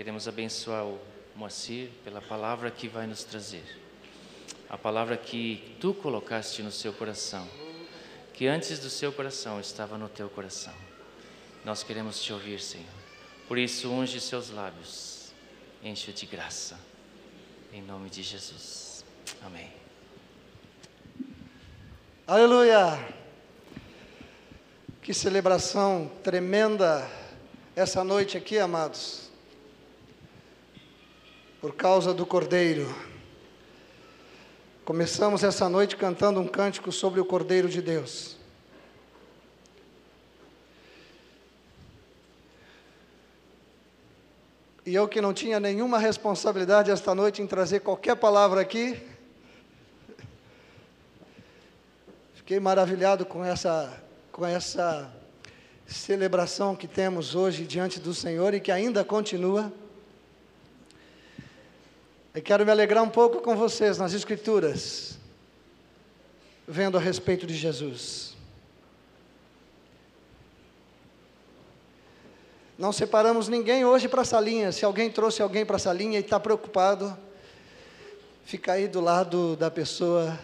Queremos abençoar o Moacir pela palavra que vai nos trazer. A palavra que tu colocaste no seu coração, que antes do seu coração estava no teu coração. Nós queremos te ouvir, Senhor. Por isso, unge seus lábios, enche-o de graça. Em nome de Jesus. Amém. Aleluia! Que celebração tremenda essa noite aqui, amados. Por causa do Cordeiro. Começamos essa noite cantando um cântico sobre o Cordeiro de Deus. E eu que não tinha nenhuma responsabilidade esta noite em trazer qualquer palavra aqui, fiquei maravilhado com essa, com essa celebração que temos hoje diante do Senhor e que ainda continua. Eu quero me alegrar um pouco com vocês nas Escrituras, vendo a respeito de Jesus. Não separamos ninguém hoje para a salinha. Se alguém trouxe alguém para a salinha e está preocupado, fica aí do lado da pessoa.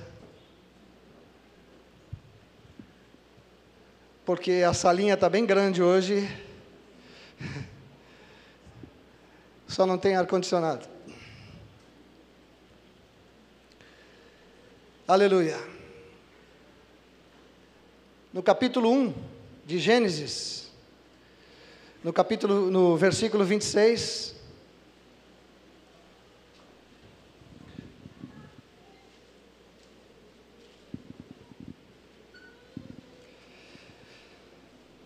Porque a salinha está bem grande hoje. Só não tem ar-condicionado. Aleluia. No capítulo 1 de Gênesis, no capítulo, no versículo 26.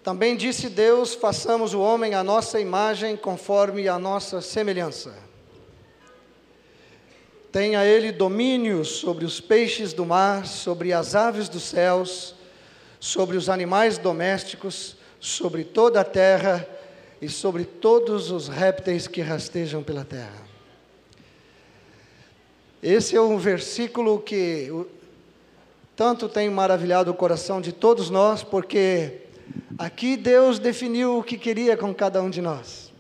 Também disse Deus: façamos o homem à nossa imagem, conforme a nossa semelhança. Tenha ele domínio sobre os peixes do mar, sobre as aves dos céus, sobre os animais domésticos, sobre toda a terra e sobre todos os répteis que rastejam pela terra. Esse é um versículo que tanto tem maravilhado o coração de todos nós, porque aqui Deus definiu o que queria com cada um de nós.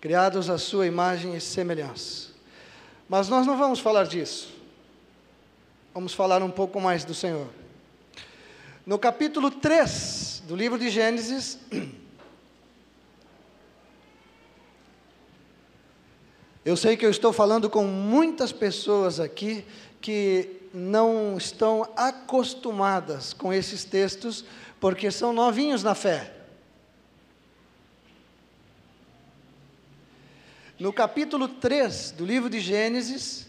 Criados à sua imagem e semelhança. Mas nós não vamos falar disso. Vamos falar um pouco mais do Senhor. No capítulo 3 do livro de Gênesis, Eu sei que eu estou falando com muitas pessoas aqui que não estão acostumadas com esses textos, porque são novinhos na fé. No capítulo 3 do livro de Gênesis,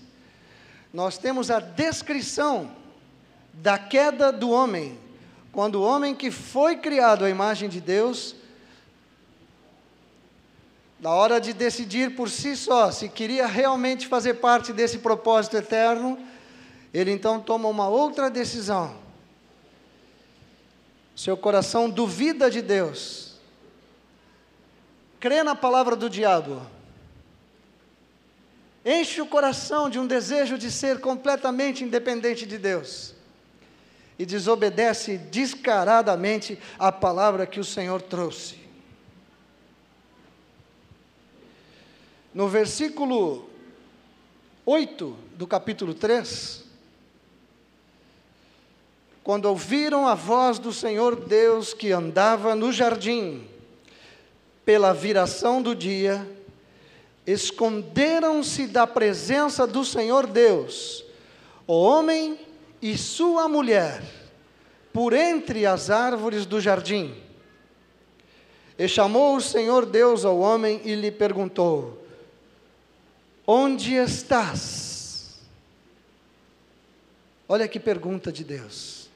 nós temos a descrição da queda do homem, quando o homem que foi criado à imagem de Deus na hora de decidir por si só se queria realmente fazer parte desse propósito eterno, ele então toma uma outra decisão. Seu coração duvida de Deus, crê na palavra do diabo, enche o coração de um desejo de ser completamente independente de Deus e desobedece descaradamente a palavra que o Senhor trouxe. No versículo 8 do capítulo 3, quando ouviram a voz do Senhor Deus que andava no jardim, pela viração do dia, esconderam-se da presença do Senhor Deus, o homem e sua mulher, por entre as árvores do jardim. E chamou o Senhor Deus ao homem e lhe perguntou: Onde estás? Olha que pergunta de Deus.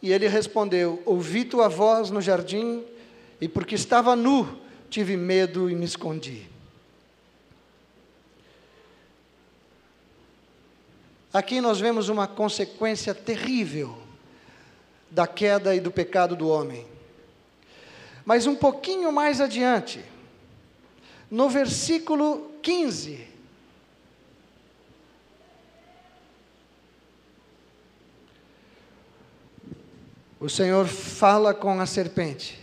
E ele respondeu: Ouvi tua voz no jardim, e porque estava nu, tive medo e me escondi. Aqui nós vemos uma consequência terrível da queda e do pecado do homem. Mas um pouquinho mais adiante, no versículo 15. O Senhor fala com a serpente.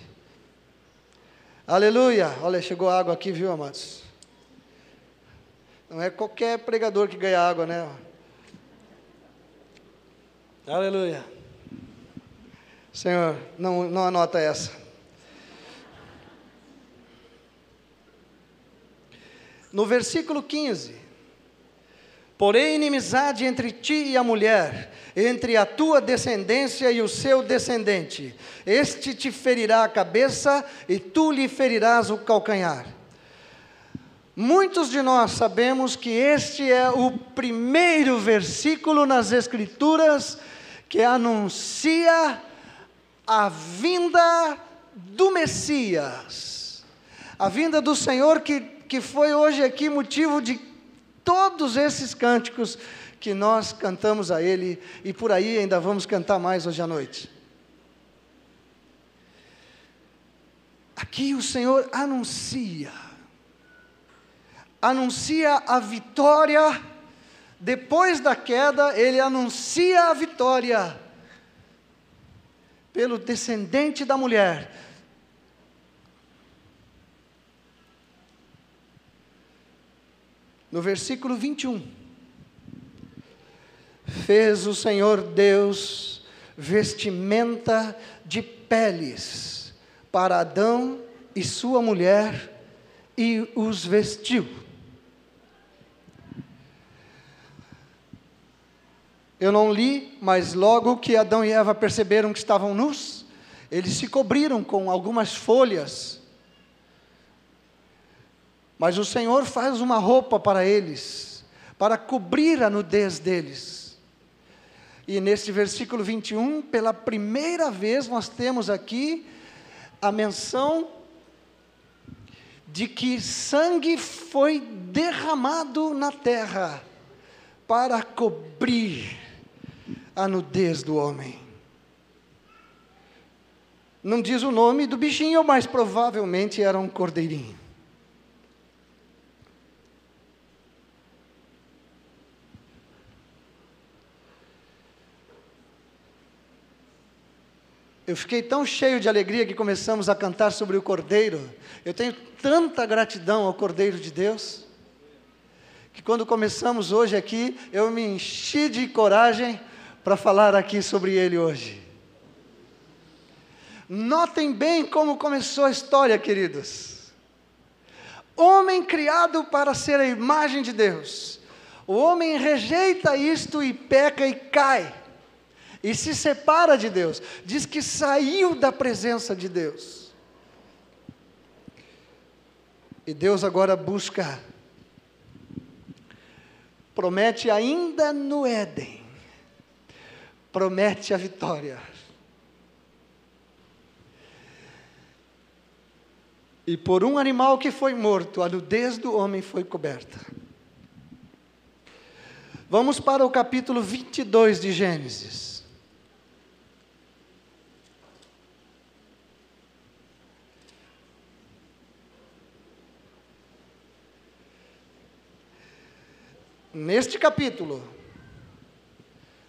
Aleluia. Olha, chegou água aqui, viu, amados? Não é qualquer pregador que ganha água, né? Aleluia. Senhor, não, não anota essa. No versículo 15: Porém, inimizade entre ti e a mulher, entre a tua descendência e o seu descendente. Este te ferirá a cabeça e tu lhe ferirás o calcanhar. Muitos de nós sabemos que este é o primeiro versículo nas Escrituras que anuncia a vinda do Messias, a vinda do Senhor que, que foi hoje aqui motivo de todos esses cânticos que nós cantamos a Ele e por aí ainda vamos cantar mais hoje à noite. Aqui o Senhor anuncia, anuncia a vitória, depois da queda, Ele anuncia a vitória pelo descendente da mulher. No versículo 21, fez o Senhor Deus vestimenta de peles para Adão e sua mulher e os vestiu. Eu não li, mas logo que Adão e Eva perceberam que estavam nus, eles se cobriram com algumas folhas. Mas o Senhor faz uma roupa para eles, para cobrir a nudez deles. E nesse versículo 21, pela primeira vez, nós temos aqui a menção de que sangue foi derramado na terra para cobrir a nudez do homem. Não diz o nome do bichinho, mas provavelmente era um cordeirinho. Eu fiquei tão cheio de alegria que começamos a cantar sobre o Cordeiro. Eu tenho tanta gratidão ao Cordeiro de Deus, que quando começamos hoje aqui, eu me enchi de coragem para falar aqui sobre ele hoje. Notem bem como começou a história, queridos. Homem criado para ser a imagem de Deus. O homem rejeita isto e peca e cai. E se separa de Deus. Diz que saiu da presença de Deus. E Deus agora busca, promete ainda no Éden, promete a vitória. E por um animal que foi morto, a nudez do homem foi coberta. Vamos para o capítulo 22 de Gênesis. Neste capítulo,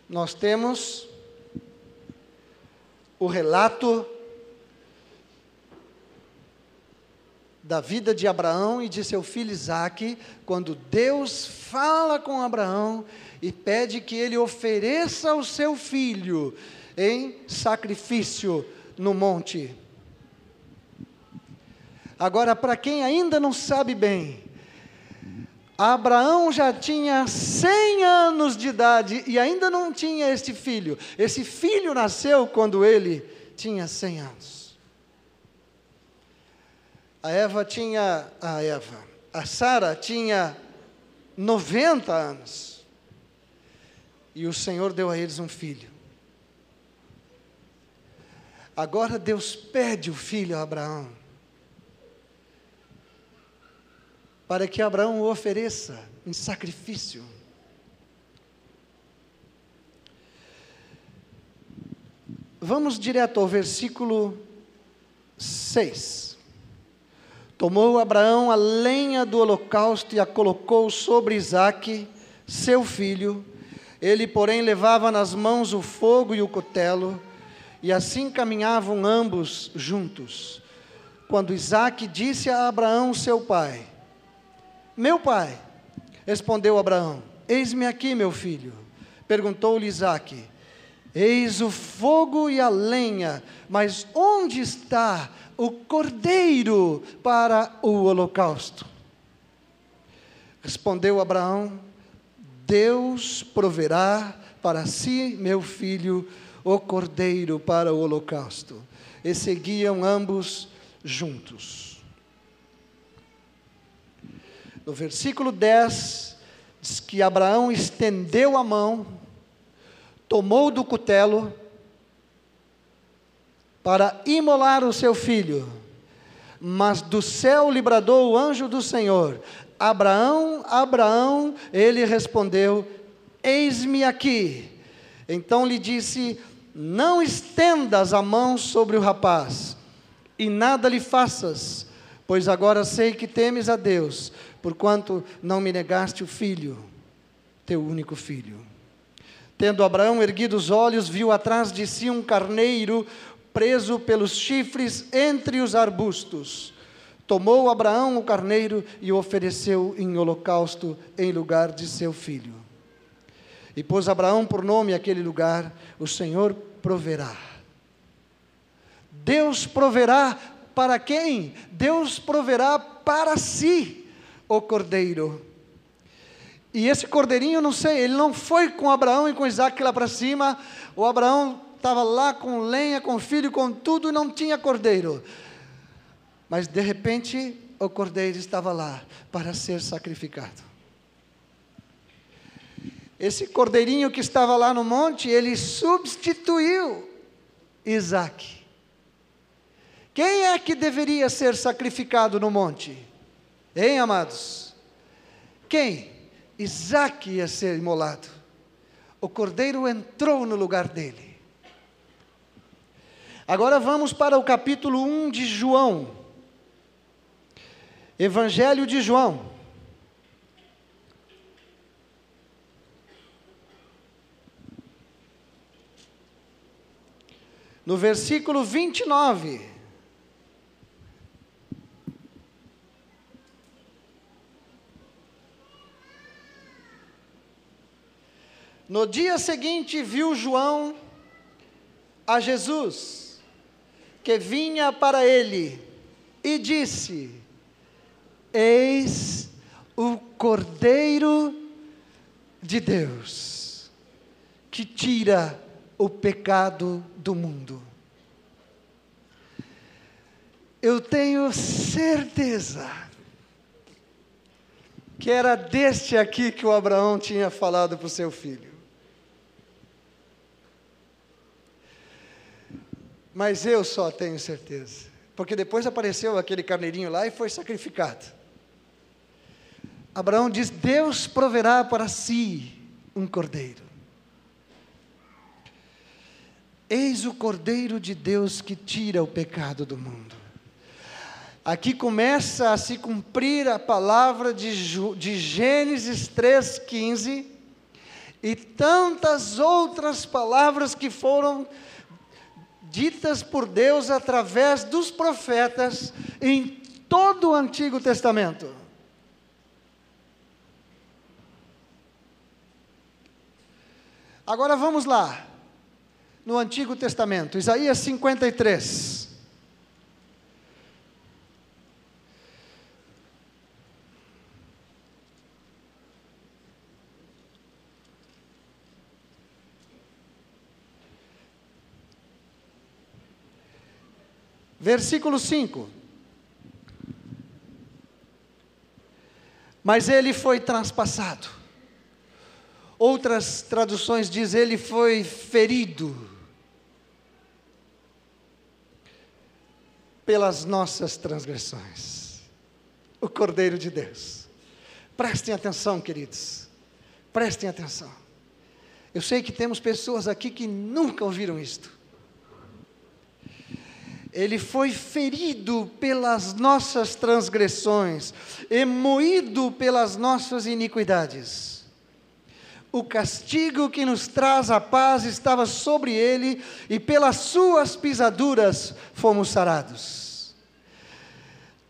nós temos o relato da vida de Abraão e de seu filho Isaque, quando Deus fala com Abraão e pede que ele ofereça o seu filho em sacrifício no monte. Agora, para quem ainda não sabe bem, Abraão já tinha 100 anos de idade e ainda não tinha este filho. Esse filho nasceu quando ele tinha 100 anos. A Eva tinha, a Eva, a Sara tinha 90 anos. E o Senhor deu a eles um filho. Agora Deus pede o filho a Abraão. Para que Abraão o ofereça em sacrifício. Vamos direto ao versículo 6. Tomou Abraão a lenha do holocausto e a colocou sobre Isaque, seu filho. Ele, porém, levava nas mãos o fogo e o cutelo, e assim caminhavam ambos juntos. quando Isaac disse a Abraão, seu pai: Meu pai, respondeu Abraão: Eis-me aqui, meu filho. Perguntou-lhe Isaac: Eis o fogo e a lenha, mas onde está o cordeiro para o holocausto? Respondeu Abraão: Deus proverá para si, meu filho, o cordeiro para o holocausto. E seguiam ambos juntos. No versículo 10, diz que Abraão estendeu a mão, tomou do cutelo, para imolar o seu filho. Mas do céu lhe bradou o anjo do Senhor: Abraão, Abraão, ele respondeu: Eis-me aqui. Então lhe disse: Não estendas a mão sobre o rapaz, e nada lhe faças, pois agora sei que temes a Deus, porquanto não me negaste o filho, teu único filho. Tendo Abraão erguido os olhos, viu atrás de si um carneiro preso pelos chifres entre os arbustos. Tomou Abraão o carneiro e o ofereceu em holocausto em lugar de seu filho. E pôs Abraão por nome aquele lugar: O Senhor proverá. Deus proverá para quem? Deus proverá para si o cordeiro. E esse cordeirinho, não sei, ele não foi com Abraão e com Isaac lá para cima. O Abraão estava lá com lenha, com filho, com tudo e não tinha cordeiro. Mas de repente o cordeiro estava lá para ser sacrificado. Esse cordeirinho que estava lá no monte, ele substituiu Isaac. Quem é que deveria ser sacrificado no monte? Hein, amados? Quem? Isaac ia ser imolado. O cordeiro entrou no lugar dele. Agora vamos para o capítulo 1 de João. Evangelho de João. No versículo 29. No dia seguinte, viu João a Jesus, que vinha para ele, e disse: Eis o Cordeiro de Deus, que tira o pecado do mundo. Eu tenho certeza que era deste aqui que o Abraão tinha falado para o seu filho. Mas eu só tenho certeza, porque depois apareceu aquele carneirinho lá e foi sacrificado. Abraão diz: Deus proverá para si um cordeiro. Eis o cordeiro de Deus que tira o pecado do mundo. Aqui começa a se cumprir a palavra de, de Gênesis 3,15 e tantas outras palavras que foram ditas por Deus através dos profetas em todo o Antigo Testamento. Agora vamos lá, no Antigo Testamento, Isaías 53. Versículo 5. Mas ele foi transpassado Outras traduções diz ele foi ferido pelas nossas transgressões. O Cordeiro de Deus. Prestem atenção, queridos. Prestem atenção. Eu sei que temos pessoas aqui que nunca ouviram isto. Ele foi ferido pelas nossas transgressões, e moído pelas nossas iniquidades o castigo que nos traz a paz estava sobre ele, e pelas suas pisaduras fomos sarados.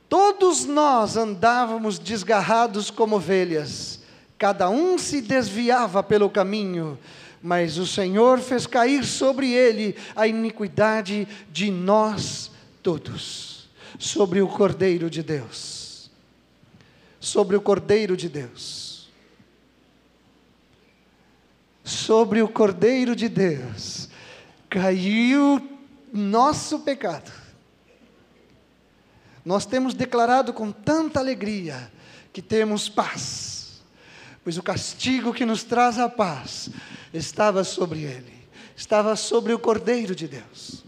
Todos nós andávamos desgarrados como ovelhas, cada um se desviava pelo caminho, mas o Senhor fez cair sobre ele a iniquidade de nós todos, sobre o Cordeiro de Deus. Sobre o Cordeiro de Deus. Sobre o Cordeiro de Deus caiu nosso pecado nós temos declarado com tanta alegria que temos paz, pois o castigo que nos traz a paz estava sobre ele, estava sobre o Cordeiro de Deus.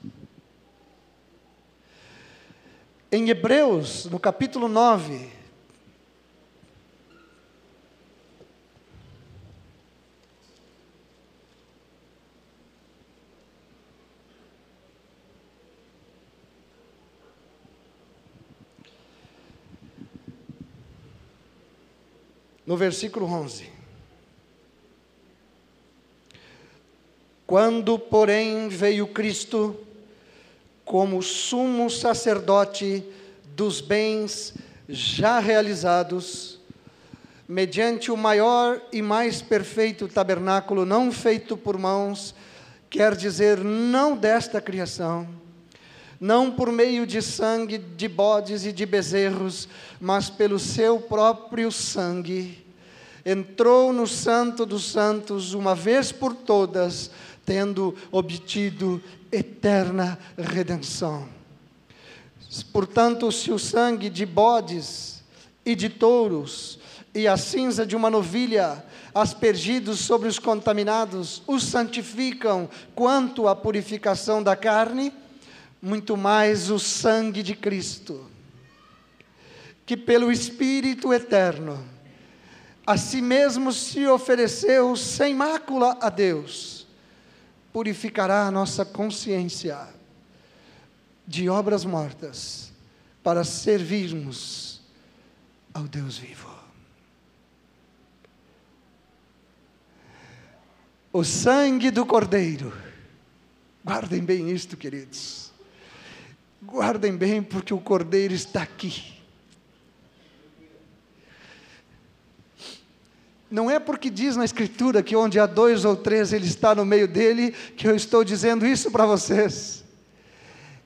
Em Hebreus, no capítulo 9, no versículo 11. Quando, porém, veio Cristo como sumo sacerdote dos bens já realizados, mediante o maior e mais perfeito tabernáculo, não feito por mãos, quer dizer, não desta criação, não por meio de sangue de bodes e de bezerros, mas pelo seu próprio sangue, entrou no Santo dos Santos uma vez por todas, tendo obtido eterna redenção. Portanto, se o sangue de bodes e de touros e a cinza de uma novilha aspergidos sobre os contaminados os santificam quanto à purificação da carne, muito mais o sangue de Cristo, que pelo Espírito eterno, a si mesmo se ofereceu sem mácula a Deus, purificará a nossa consciência de obras mortas para servirmos ao Deus vivo. O sangue do Cordeiro, guardem bem isto, queridos Guardem bem, porque o cordeiro está aqui. Não é porque diz na Escritura que onde há dois ou três ele está no meio dele, que eu estou dizendo isso para vocês.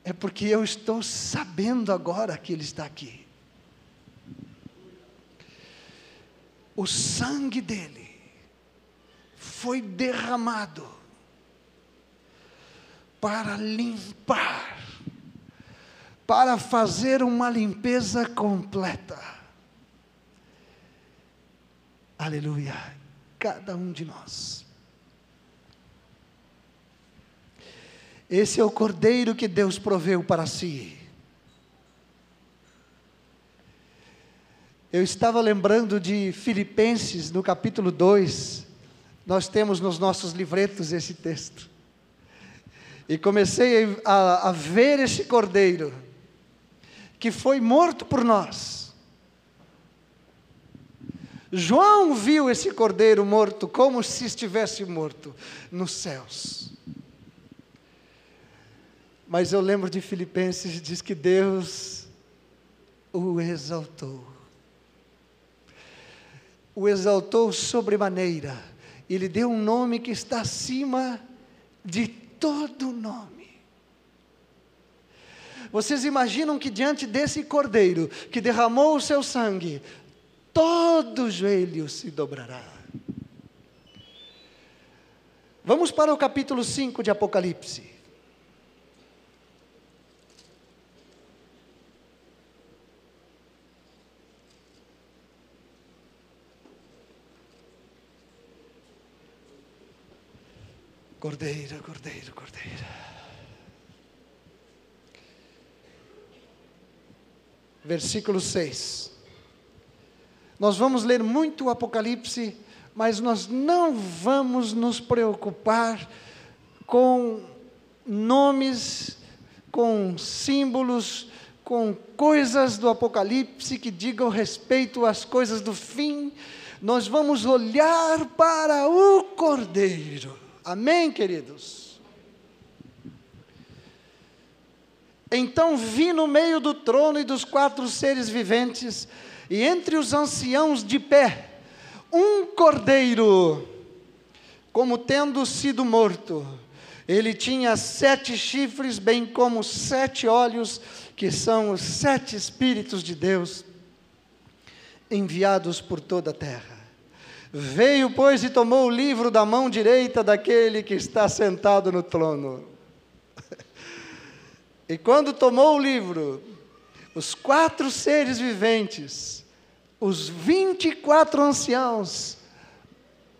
É porque eu estou sabendo agora que ele está aqui. O sangue dele foi derramado para limpar para fazer uma limpeza completa. Aleluia. Cada um de nós. Esse é o cordeiro que Deus proveu para si. Eu estava lembrando de Filipenses, no capítulo 2. Nós temos nos nossos livretos esse texto. E comecei a, a ver esse cordeiro que foi morto por nós. João viu esse cordeiro morto como se estivesse morto nos céus. Mas eu lembro de Filipenses, diz que Deus o exaltou. O exaltou sobremaneira. E lhe deu um nome que está acima de todo nome. Vocês imaginam que diante desse cordeiro que derramou o seu sangue, todo joelho se dobrará. Vamos para o capítulo 5 de Apocalipse. Cordeiro, cordeiro, cordeiro. Versículo 6. Nós vamos ler muito o Apocalipse, mas nós não vamos nos preocupar com nomes, com símbolos, com coisas do Apocalipse que digam respeito às coisas do fim. Nós vamos olhar para o Cordeiro. Amém, queridos? Então vi no meio do trono e dos quatro seres viventes, e entre os anciãos de pé, um cordeiro, como tendo sido morto. Ele tinha sete chifres, bem como sete olhos, que são os sete Espíritos de Deus enviados por toda a terra. Veio, pois, e tomou o livro da mão direita daquele que está sentado no trono. E quando tomou o livro, os quatro seres viventes, os vinte e quatro anciãos,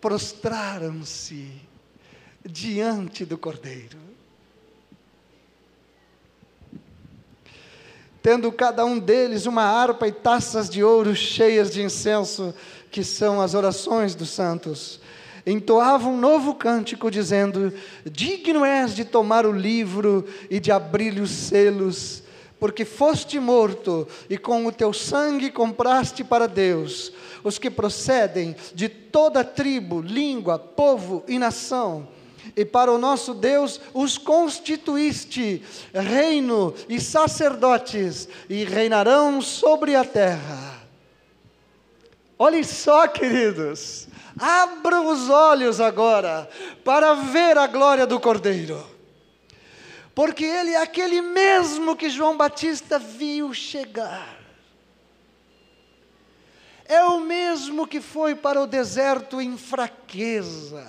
prostraram-se diante do Cordeiro. Tendo cada um deles uma harpa e taças de ouro cheias de incenso, que são as orações dos santos entoava um novo cântico, dizendo: Digno és de tomar o livro e de abrir os selos, porque foste morto e com o teu sangue compraste para Deus os que procedem de toda tribo, língua, povo e nação. E para o nosso Deus os constituíste reino e sacerdotes, e reinarão sobre a terra. Olhem só, queridos, Abram os olhos agora para ver a glória do Cordeiro. Porque ele é aquele mesmo que João Batista viu chegar. É o mesmo que foi para o deserto em fraqueza.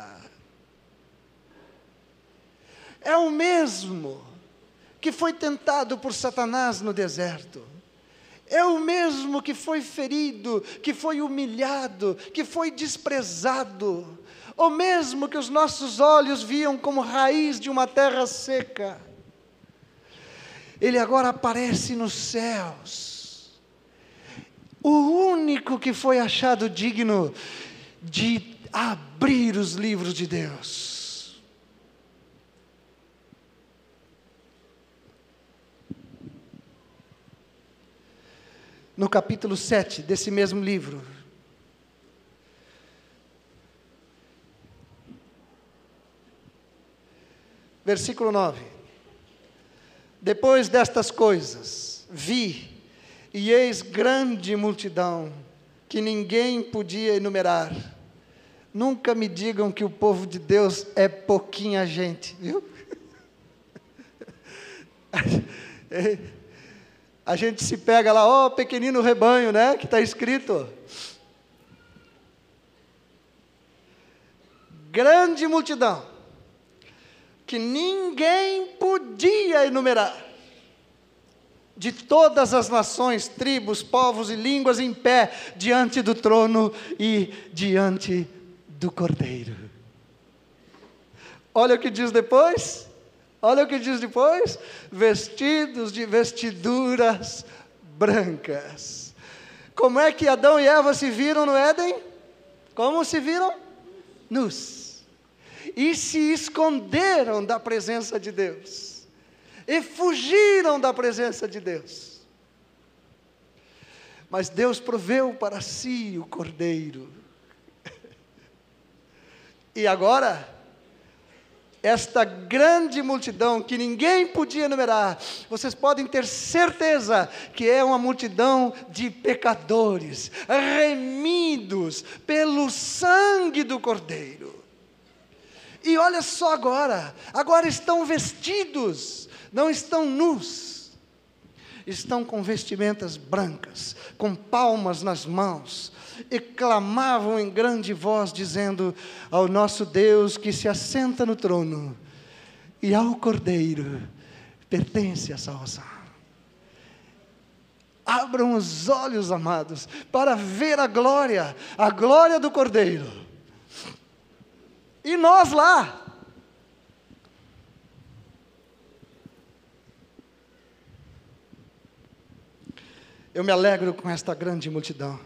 É o mesmo que foi tentado por Satanás no deserto é o mesmo que foi ferido, que foi humilhado, que foi desprezado, o mesmo que os nossos olhos viam como raiz de uma terra seca. Ele agora aparece nos céus. O único que foi achado digno de abrir os livros de Deus. No capítulo 7 desse mesmo livro. Versículo 9. Depois destas coisas, vi, e eis grande multidão, que ninguém podia enumerar. Nunca me digam que o povo de Deus é pouquinha gente, viu? A gente se pega lá, ó, oh, pequenino rebanho, né? Que está escrito. Grande multidão, que ninguém podia enumerar, de todas as nações, tribos, povos e línguas em pé diante do trono e diante do Cordeiro. Olha o que diz depois. Olha o que diz depois: vestidos de vestiduras brancas. Como é que Adão e Eva se viram no Éden? Como se viram? Nus. E se esconderam da presença de Deus. E fugiram da presença de Deus. Mas Deus proveu para si o cordeiro. E agora, esta grande multidão que ninguém podia enumerar, vocês podem ter certeza que é uma multidão de pecadores, remidos pelo sangue do Cordeiro. E olha só agora, agora estão vestidos, não estão nus estão com vestimentas brancas, com palmas nas mãos, e clamavam em grande voz, dizendo ao nosso Deus que se assenta no trono e ao Cordeiro pertence a salvação. Abram os olhos, amados, para ver a glória, a glória do Cordeiro. E nós lá, eu me alegro com esta grande multidão.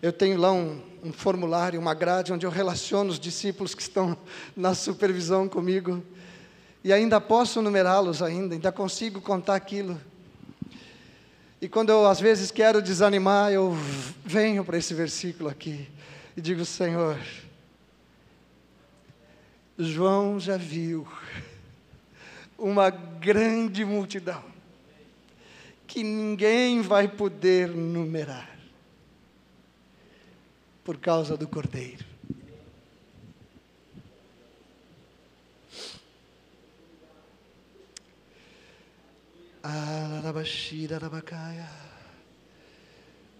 Eu tenho lá um, um, formulário, uma grade, onde eu relaciono os discípulos que estão na supervisão comigo. E ainda posso numerá-los ainda, ainda consigo contar aquilo. E quando eu às vezes quero desanimar, eu venho para esse versículo aqui e digo, Senhor, João já viu uma grande multidão que ninguém vai poder numerar por causa do Cordeiro.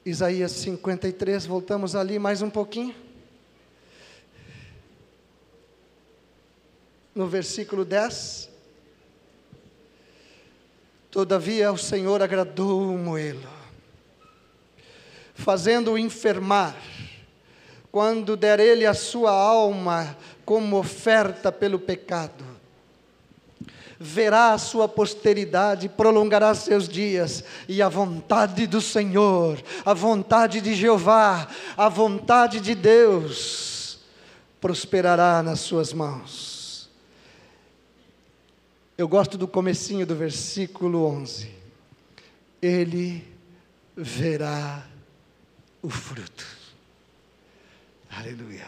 Isaías 53, voltamos ali mais um pouquinho. No versículo 10. Todavia o Senhor agradou moelo, fazendo-o enfermar, quando der ele a sua alma como oferta pelo pecado verá a sua posteridade, prolongará seus dias, e a vontade do Senhor, a vontade de Jeová, a vontade de Deus, prosperará nas suas mãos. Eu gosto do comecinho do versículo 11. Ele verá o fruto. Aleluia.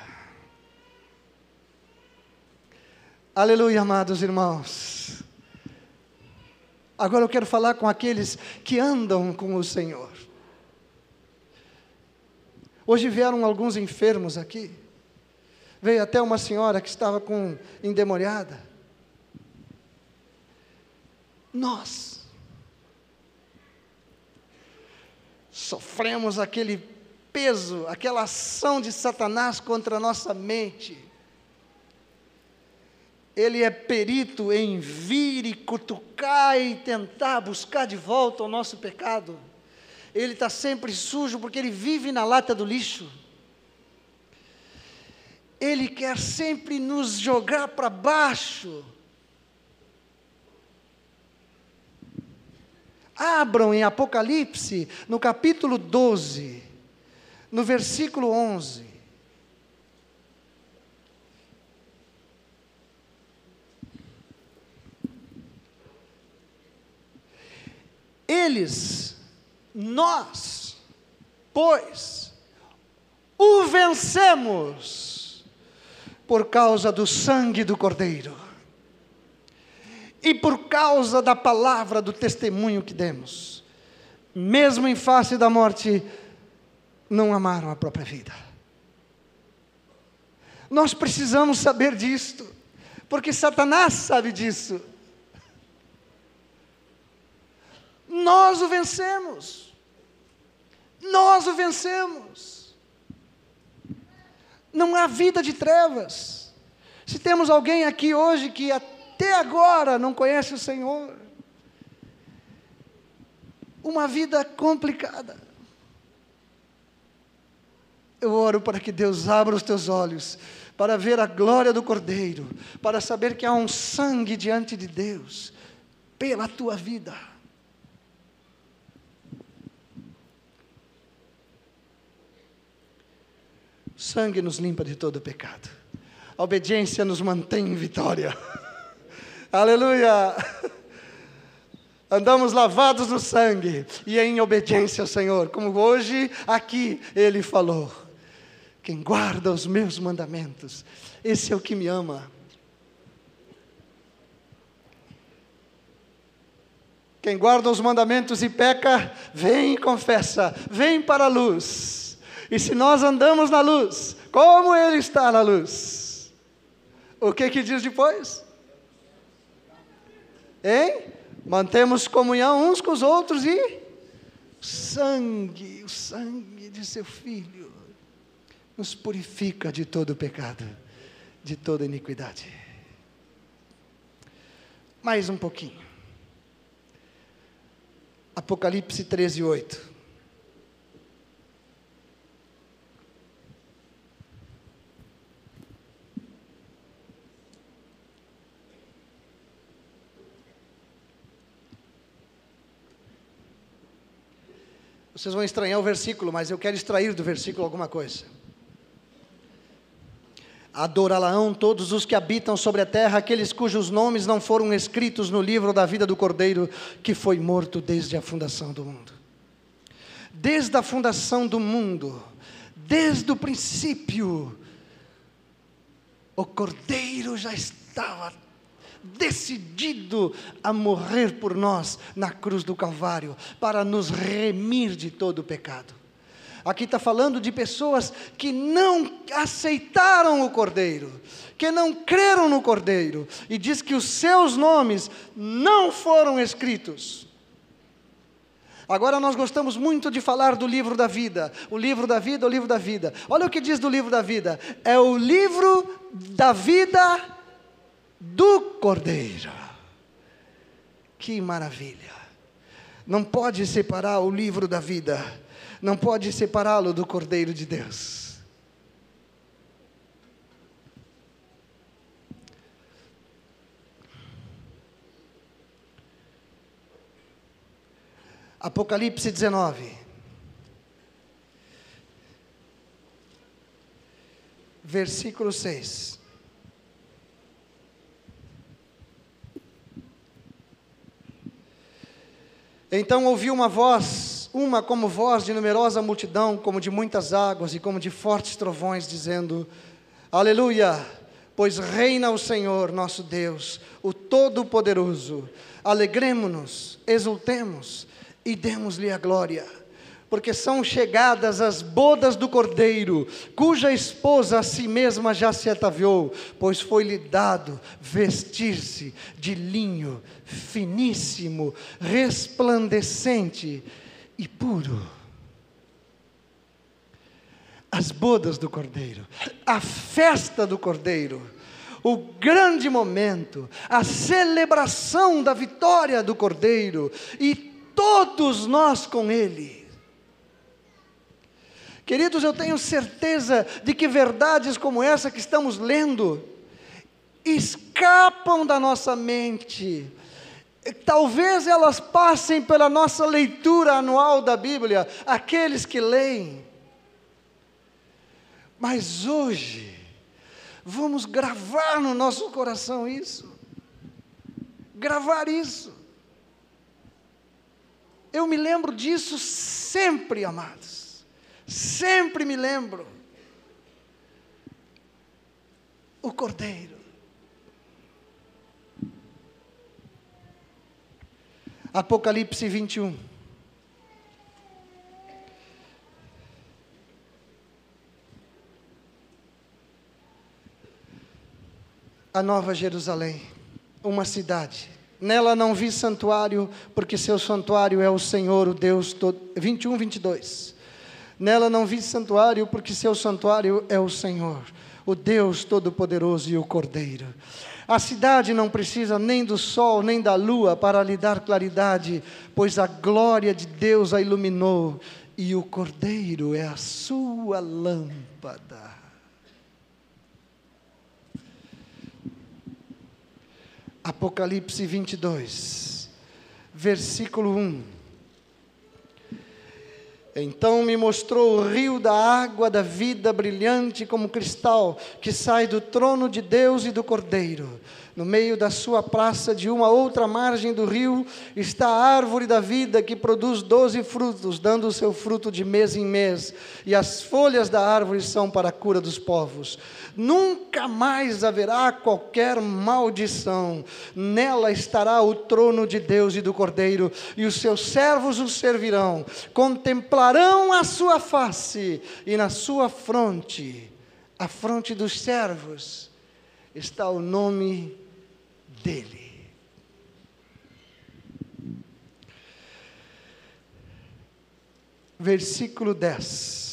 Aleluia, amados irmãos. Agora eu quero falar com aqueles que andam com o Senhor. Hoje vieram alguns enfermos aqui. Veio até uma senhora que estava com endemoniada. Nós sofremos aquele peso, aquela ação de Satanás contra a nossa mente ele é perito em vir e cutucar e tentar buscar de volta o nosso pecado. Ele está sempre sujo porque ele vive na lata do lixo. Ele quer sempre nos jogar para baixo. Abram em Apocalipse, no capítulo 12, no versículo 11. Eles, nós, pois, o vencemos por causa do sangue do Cordeiro e por causa da palavra do testemunho que demos. Mesmo em face da morte, não amaram a própria vida. Nós precisamos saber disto, porque Satanás sabe disso. Nós o vencemos. Nós o vencemos. Não há vida de trevas. Se temos alguém aqui hoje que até agora não conhece o Senhor, uma vida complicada. Eu oro para que Deus abra os teus olhos para ver a glória do Cordeiro, para saber que há um sangue diante de Deus pela tua vida. sangue nos limpa de todo pecado. A obediência nos mantém em vitória. Aleluia! Andamos lavados no sangue e em obediência ao Senhor, como hoje aqui ele falou. Quem guarda os meus mandamentos, esse é o que me ama. Quem guarda os mandamentos e peca, vem e confessa, vem para a luz. E se nós andamos na luz, como Ele está na luz? O que que diz depois? Hein? Mantemos comunhão uns com os outros e sangue, o sangue de seu filho, nos purifica de todo pecado, de toda iniquidade. Mais um pouquinho. Apocalipse 13, 8. Vocês vão estranhar o versículo, mas eu quero extrair do versículo alguma coisa. Adorá-la-ão todos os que habitam sobre a terra, aqueles cujos nomes não foram escritos no livro da vida do Cordeiro, que foi morto desde a fundação do mundo. Desde a fundação do mundo, desde o princípio, o Cordeiro já estava decidido a morrer por nós na cruz do Calvário, para nos remir de todo o pecado. Aqui está falando de pessoas que não aceitaram o Cordeiro, que não creram no Cordeiro, e diz que os seus nomes não foram escritos. Agora nós gostamos muito de falar do livro da vida, o livro da vida, o livro da vida. Olha o que diz do livro da vida: é o livro da vida do Cordeiro. Que maravilha! Não pode separar o livro da vida não pode separá-lo do Cordeiro de Deus. Apocalipse 19. Versículo 6. Então ouvi uma voz uma como voz de numerosa multidão, como de muitas águas e como de fortes trovões, dizendo: Aleluia! Pois reina o Senhor nosso Deus, o Todo-Poderoso. Alegremos-nos, exultemos e demos-lhe a glória porque são chegadas as bodas do cordeiro, cuja esposa a si mesma já se ataviou, pois foi-lhe dado vestir-se de linho finíssimo, resplandecente e puro. As bodas do Cordeiro, a festa do Cordeiro, o grande momento, a celebração da vitória do Cordeiro e todos nós com ele. Queridos, eu tenho certeza de que verdades como essa que estamos lendo escapam da nossa mente, Talvez elas passem pela nossa leitura anual da Bíblia, aqueles que leem. Mas hoje, vamos gravar no nosso coração isso. Gravar isso. Eu me lembro disso sempre, amados. Sempre me lembro. O Cordeiro. Apocalipse 21. A Nova Jerusalém, uma cidade. Nela não vi santuário, porque seu santuário é o Senhor, o Deus todo. 21, 22. Nela não vi santuário, porque seu santuário é o Senhor, o Deus Todo-Poderoso e o Cordeiro. A cidade não precisa nem do sol, nem da lua para lhe dar claridade, pois a glória de Deus a iluminou e o cordeiro é a sua lâmpada. Apocalipse 22, versículo 1. Então me mostrou o rio da água da vida brilhante como cristal, que sai do trono de Deus e do Cordeiro. No meio da sua praça, de uma outra margem do rio, está a árvore da vida que produz doze frutos, dando o seu fruto de mês em mês, e as folhas da árvore são para a cura dos povos. Nunca mais haverá qualquer maldição. Nela estará o trono de Deus e do Cordeiro, e os seus servos o servirão. Contemplarão a sua face, e na sua fronte, a fronte dos servos, está o nome dele. Versículo 10.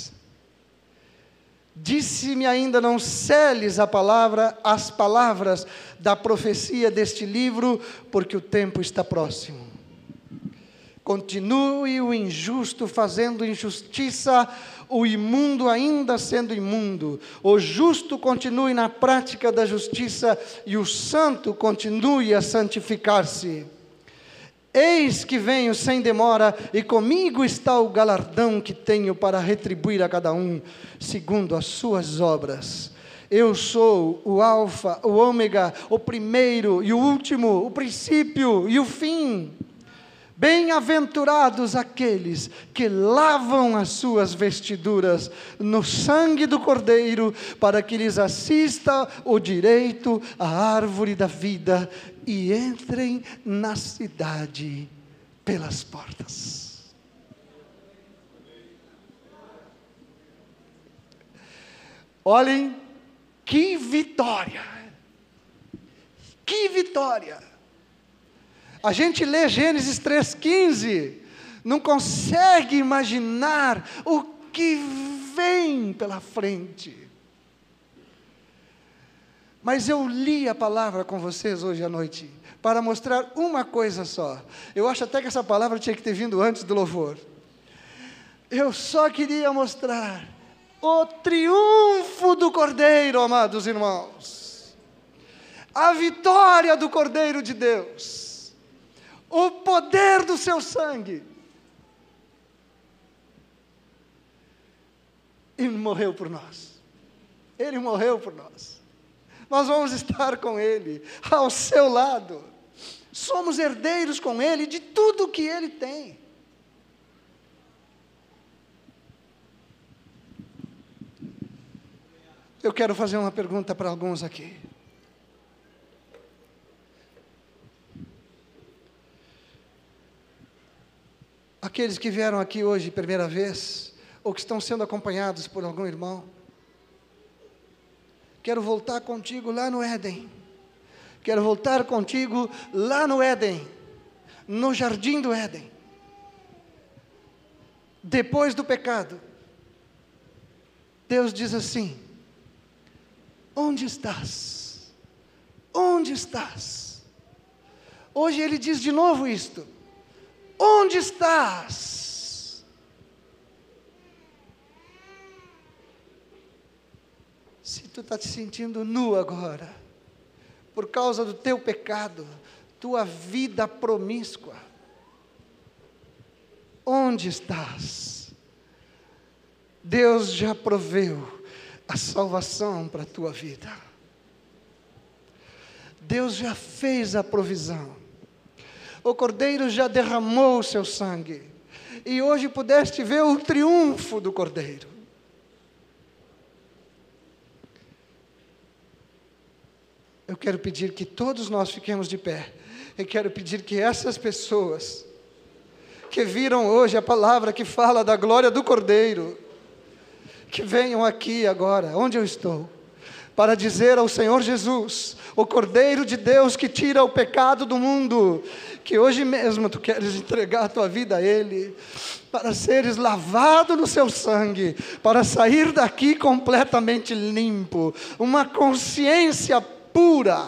Disse-me ainda: Não celes a palavra, as palavras da profecia deste livro, porque o tempo está próximo. Continue o injusto fazendo injustiça, o imundo ainda sendo imundo. O justo continue na prática da justiça e o santo continue a santificar-se. Eis que venho sem demora, e comigo está o galardão que tenho para retribuir a cada um, segundo as suas obras. Eu sou o Alfa, o Ômega, o primeiro e o último, o princípio e o fim. Bem-aventurados aqueles que lavam as suas vestiduras no sangue do Cordeiro, para que lhes assista o direito à árvore da vida e entrem na cidade pelas portas. Olhem que vitória! Que vitória! A gente lê Gênesis 3,15, não consegue imaginar o que vem pela frente. Mas eu li a palavra com vocês hoje à noite para mostrar uma coisa só. Eu acho até que essa palavra tinha que ter vindo antes do louvor. Eu só queria mostrar o triunfo do Cordeiro, amados irmãos. A vitória do Cordeiro de Deus o poder do seu sangue. E morreu por nós. Ele morreu por nós. Nós vamos estar com Ele, ao seu lado. Somos herdeiros com Ele de tudo que Ele tem. Eu quero fazer uma pergunta para alguns aqui. Aqueles que vieram aqui hoje primeira vez, ou que estão sendo acompanhados por algum irmão, quero voltar contigo lá no Éden. Quero voltar contigo lá no Éden, no jardim do Éden. Depois do pecado, Deus diz assim: Onde estás? Onde estás? Hoje ele diz de novo isto. Onde estás? Se tu está te sentindo nu agora, por causa do teu pecado, tua vida promíscua, onde estás? Deus já proveu a salvação para a tua vida. Deus já fez a provisão o Cordeiro já derramou o seu sangue. E hoje pudeste ver o triunfo do Cordeiro. Eu quero pedir que todos nós fiquemos de pé. Eu quero pedir que essas pessoas que viram hoje a palavra que fala da glória do Cordeiro, que venham aqui agora, onde eu estou, para dizer ao Senhor Jesus, o Cordeiro de Deus que tira o pecado do mundo, que hoje mesmo tu queres entregar a tua vida a Ele, para seres lavado no seu sangue, para sair daqui completamente limpo, uma consciência pura.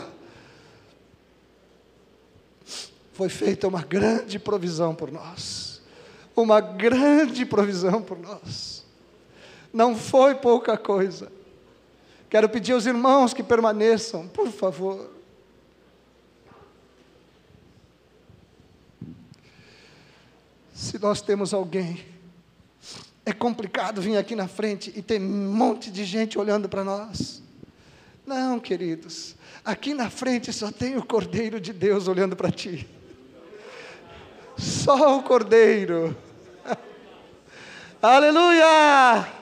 Foi feita uma grande provisão por nós, uma grande provisão por nós. Não foi pouca coisa. Quero pedir aos irmãos que permaneçam, por favor. Se nós temos alguém, é complicado vir aqui na frente e ter um monte de gente olhando para nós. Não, queridos, aqui na frente só tem o Cordeiro de Deus olhando para ti. Só o Cordeiro. Aleluia!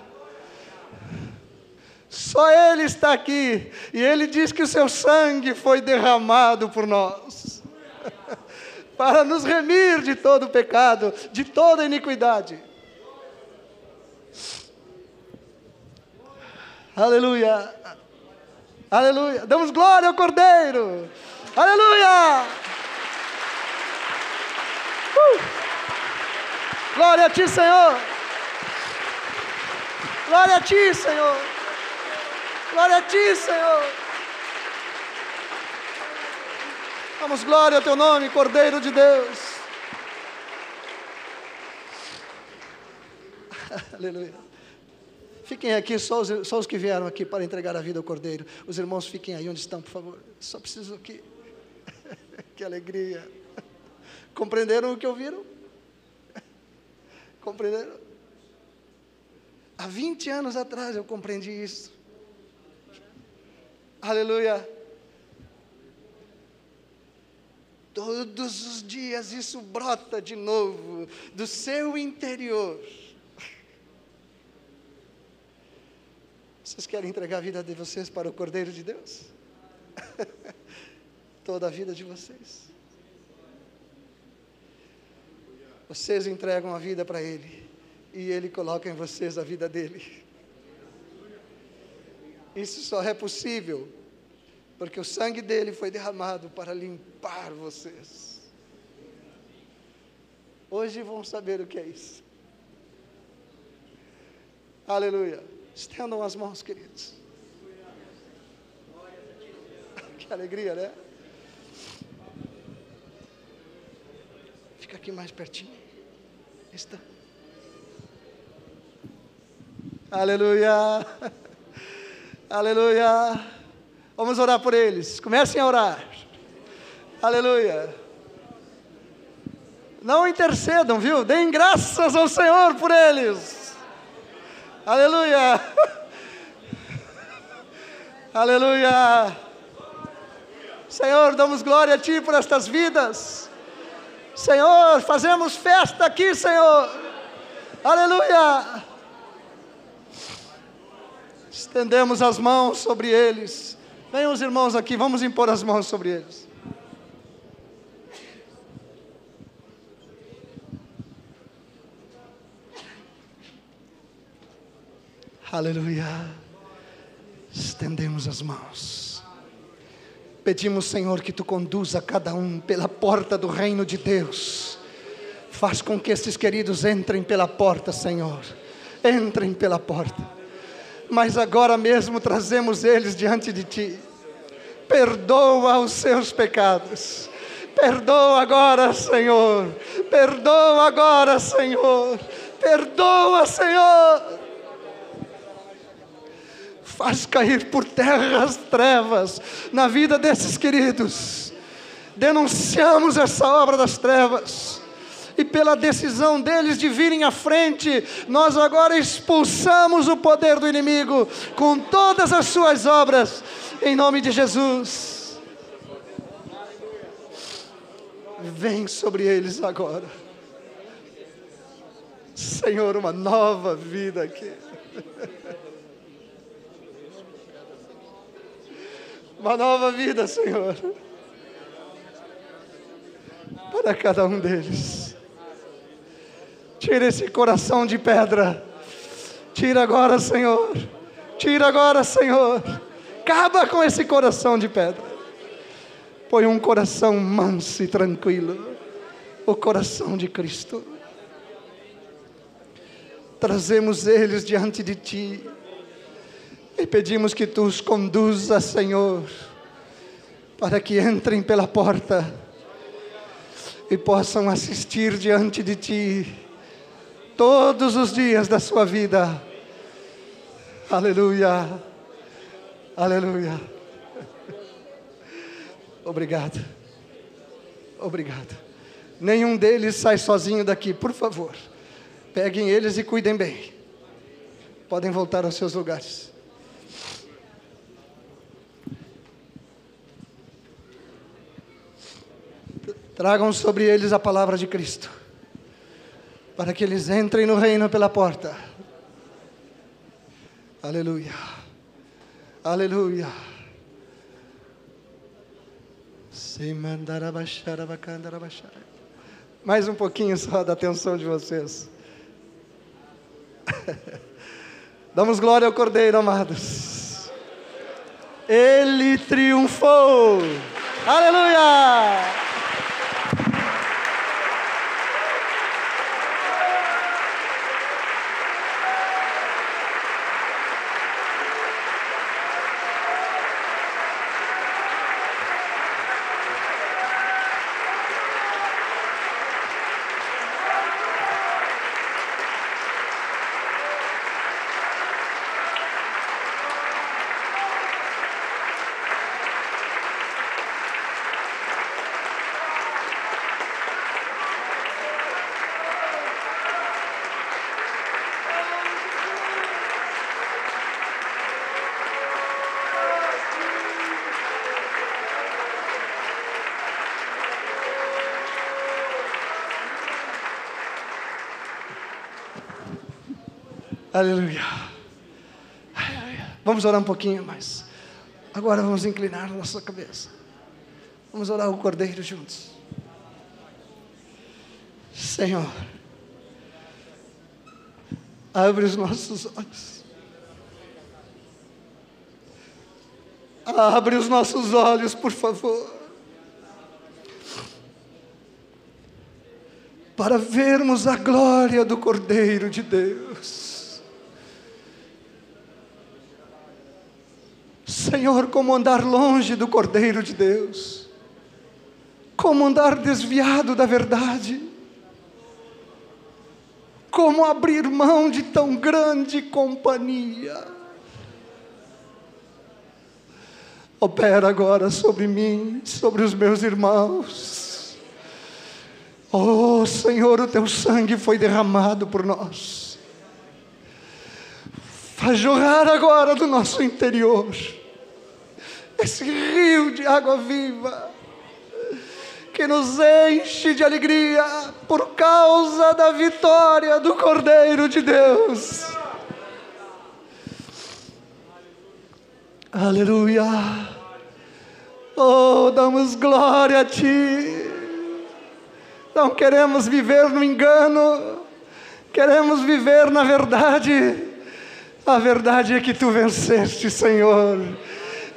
Só Ele está aqui. E Ele diz que o seu sangue foi derramado por nós para nos remir de todo pecado, de toda iniquidade. Aleluia. Aleluia. Damos glória ao Cordeiro. Aleluia. Uh. Glória a Ti, Senhor. Glória a Ti, Senhor. Glória a Ti, Senhor. Damos glória ao teu nome, Cordeiro de Deus. Aleluia. Fiquem aqui, só os, só os que vieram aqui para entregar a vida ao Cordeiro. Os irmãos fiquem aí onde estão, por favor. Só preciso aqui. que alegria. Compreenderam o que ouviram? Compreenderam? Há 20 anos atrás eu compreendi isso. Aleluia. todos os dias isso brota de novo do seu interior. Vocês querem entregar a vida de vocês para o Cordeiro de Deus? Toda a vida de vocês. Vocês entregam a vida para Ele e Ele coloca em vocês a vida dele. Isso só é possível porque o sangue dele foi derramado para limpar vocês. Hoje vão saber o que é isso. Aleluia. Estendam as mãos, queridos. Que alegria, né? Fica aqui mais pertinho. Está. Aleluia. Aleluia. Vamos orar por eles. Comecem a orar. Aleluia. Não intercedam, viu? Deem graças ao Senhor por eles. Aleluia. Aleluia. Senhor, damos glória a Ti por estas vidas. Senhor, fazemos festa aqui, Senhor. Aleluia. Estendemos as mãos sobre eles. Venham os irmãos aqui, vamos impor as mãos sobre eles. Aleluia. Estendemos as mãos. Pedimos, Senhor, que tu conduza cada um pela porta do reino de Deus. Faz com que esses queridos entrem pela porta, Senhor. Entrem pela porta. Mas agora mesmo trazemos eles diante de ti. Perdoa os seus pecados. Perdoa agora, Senhor. Perdoa agora, Senhor. Perdoa, Senhor faz cair por terra as trevas na vida desses queridos. Denunciamos essa obra das trevas. E pela decisão deles de virem à frente, nós agora expulsamos o poder do inimigo com todas as suas obras, em nome de Jesus. Vem sobre eles agora. Senhor, uma nova vida aqui. uma nova vida, Senhor, para cada um deles. Tira esse coração de pedra, tira agora, Senhor, tira agora, Senhor, acaba com esse coração de pedra, põe um coração manso e tranquilo, o coração de Cristo. Trazemos eles diante de Ti. E pedimos que tu os conduza, Senhor, para que entrem pela porta e possam assistir diante de ti todos os dias da sua vida. Aleluia. Aleluia. Obrigado. Obrigado. Nenhum deles sai sozinho daqui, por favor. Peguem eles e cuidem bem. Podem voltar aos seus lugares. Tragam sobre eles a palavra de Cristo, para que eles entrem no reino pela porta. Aleluia. Aleluia. Mais um pouquinho só da atenção de vocês. Damos glória ao Cordeiro, amados. Ele triunfou. Aleluia! Aleluia. Vamos orar um pouquinho mais. Agora vamos inclinar nossa cabeça. Vamos orar o Cordeiro juntos. Senhor, abre os nossos olhos. Abre os nossos olhos, por favor. Para vermos a glória do Cordeiro de Deus. Senhor, como andar longe do Cordeiro de Deus, como andar desviado da verdade, como abrir mão de tão grande companhia. Opera agora sobre mim, sobre os meus irmãos. Oh Senhor, o teu sangue foi derramado por nós. Faz jorrar agora do nosso interior esse rio de água viva que nos enche de alegria por causa da vitória do Cordeiro de Deus. Aleluia. Oh, damos glória a Ti. Não queremos viver no engano, queremos viver na verdade. A verdade é que Tu venceste, Senhor,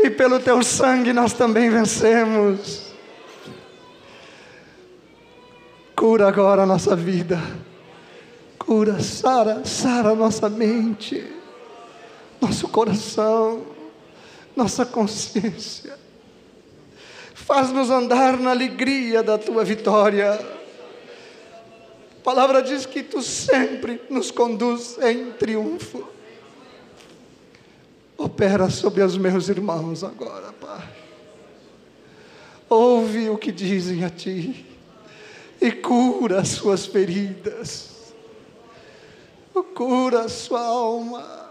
e pelo Teu sangue nós também vencemos. Cura agora a nossa vida. Cura, sara, sara nossa mente, nosso coração nossa consciência. Faz-nos andar na alegria da tua vitória. A palavra diz que tu sempre nos conduz em triunfo. Opera sobre os meus irmãos agora, Pai. Ouve o que dizem a ti e cura as suas feridas. Cura a sua alma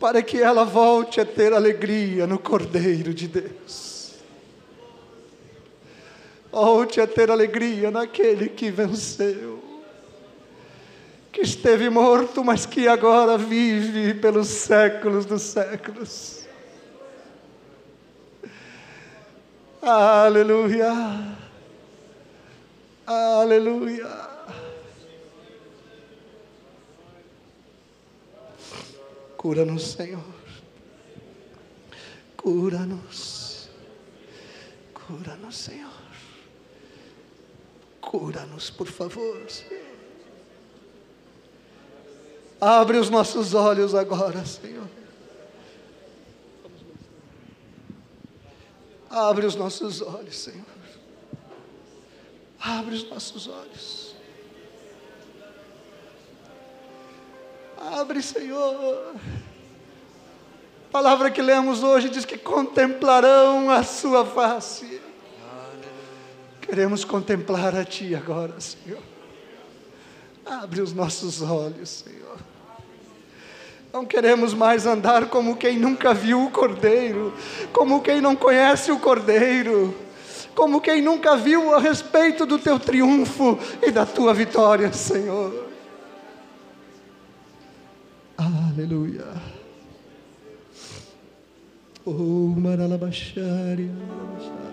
para que ela volte a ter alegria no Cordeiro de Deus. Volte a ter alegria naquele que venceu, que esteve morto, mas que agora vive pelos séculos dos séculos. Aleluia. Aleluia. Cura-nos, Senhor. Cura-nos. Cura-nos, Senhor. Cura-nos, por favor, Senhor. Abre os nossos olhos agora, Senhor. Abre os nossos olhos, Senhor. Abre os nossos olhos. Abre, Senhor. A palavra que lemos hoje diz que contemplarão a sua face. Queremos contemplar a Ti agora, Senhor. Abre os nossos olhos, Senhor. Não queremos mais andar como quem nunca viu o Cordeiro, como quem não conhece o Cordeiro, como quem nunca viu a respeito do Teu triunfo e da Tua vitória, Senhor. Aleluia. Oh, Maralabachari. os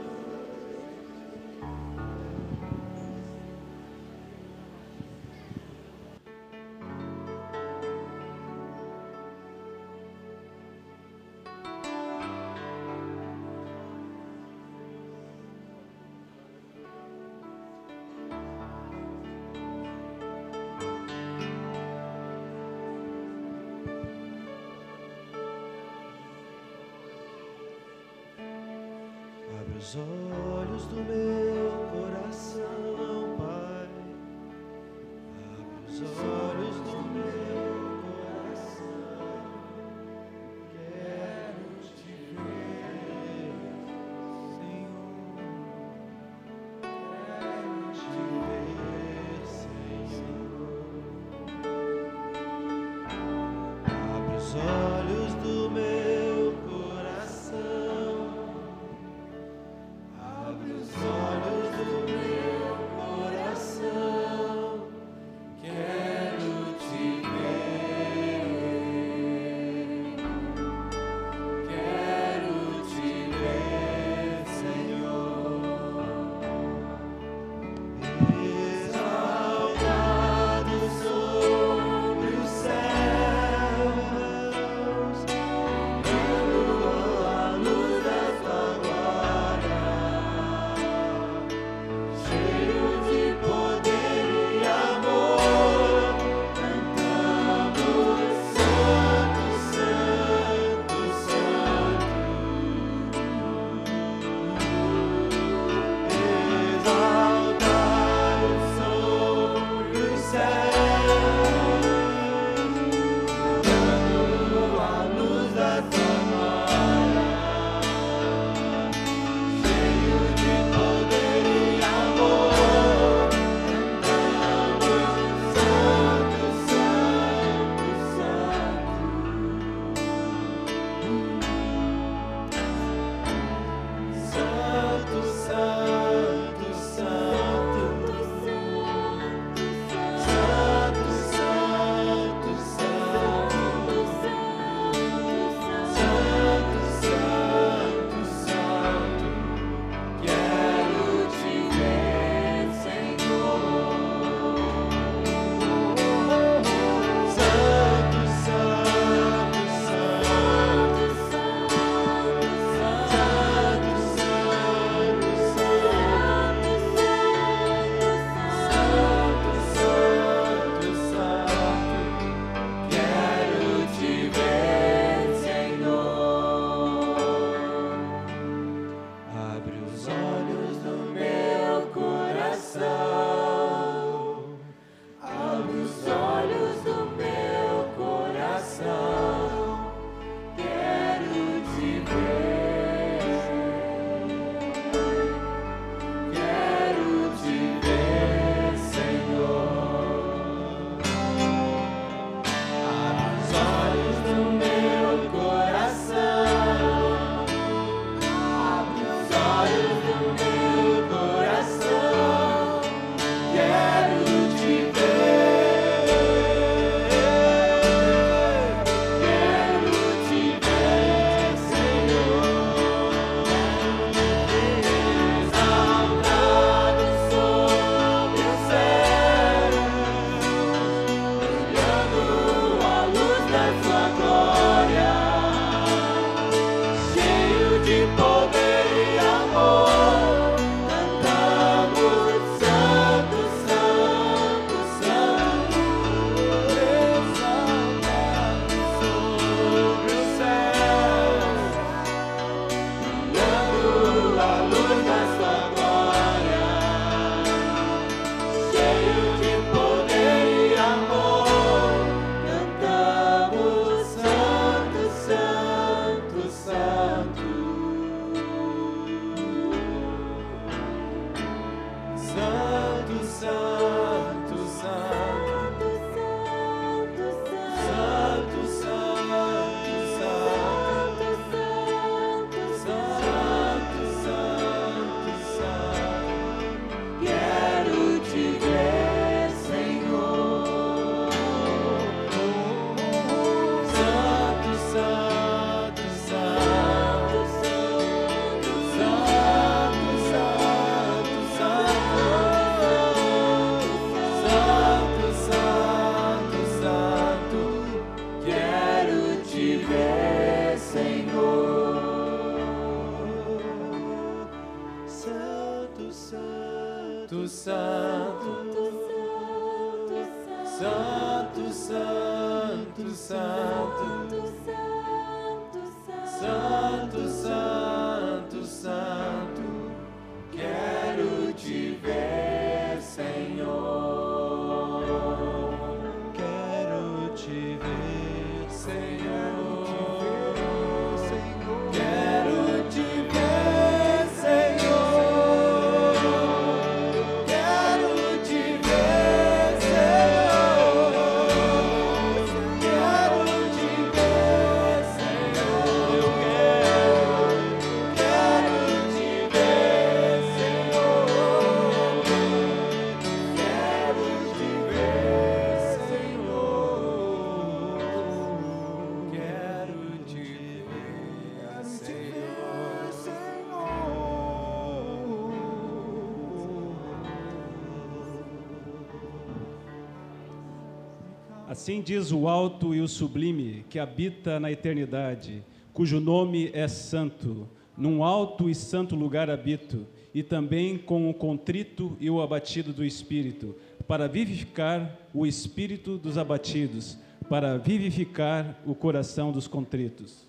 Assim diz o alto e o sublime, que habita na eternidade, cujo nome é santo. Num alto e santo lugar habito, e também com o contrito e o abatido do espírito, para vivificar o espírito dos abatidos, para vivificar o coração dos contritos.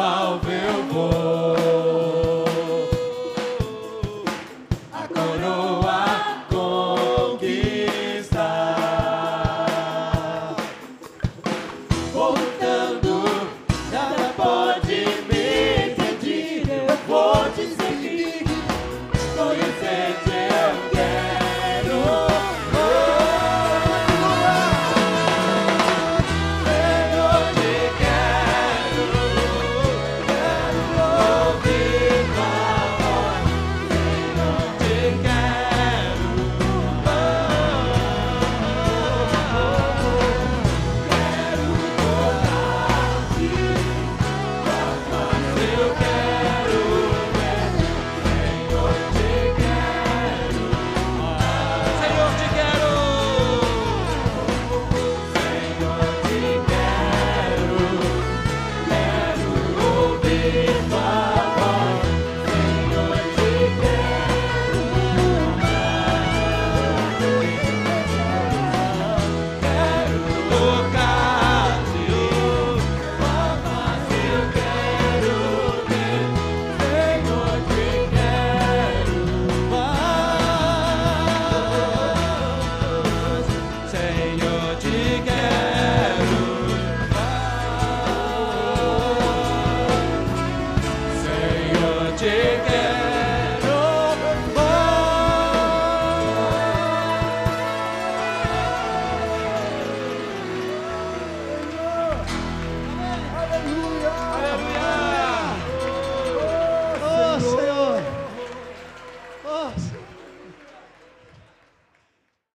ao meu povo.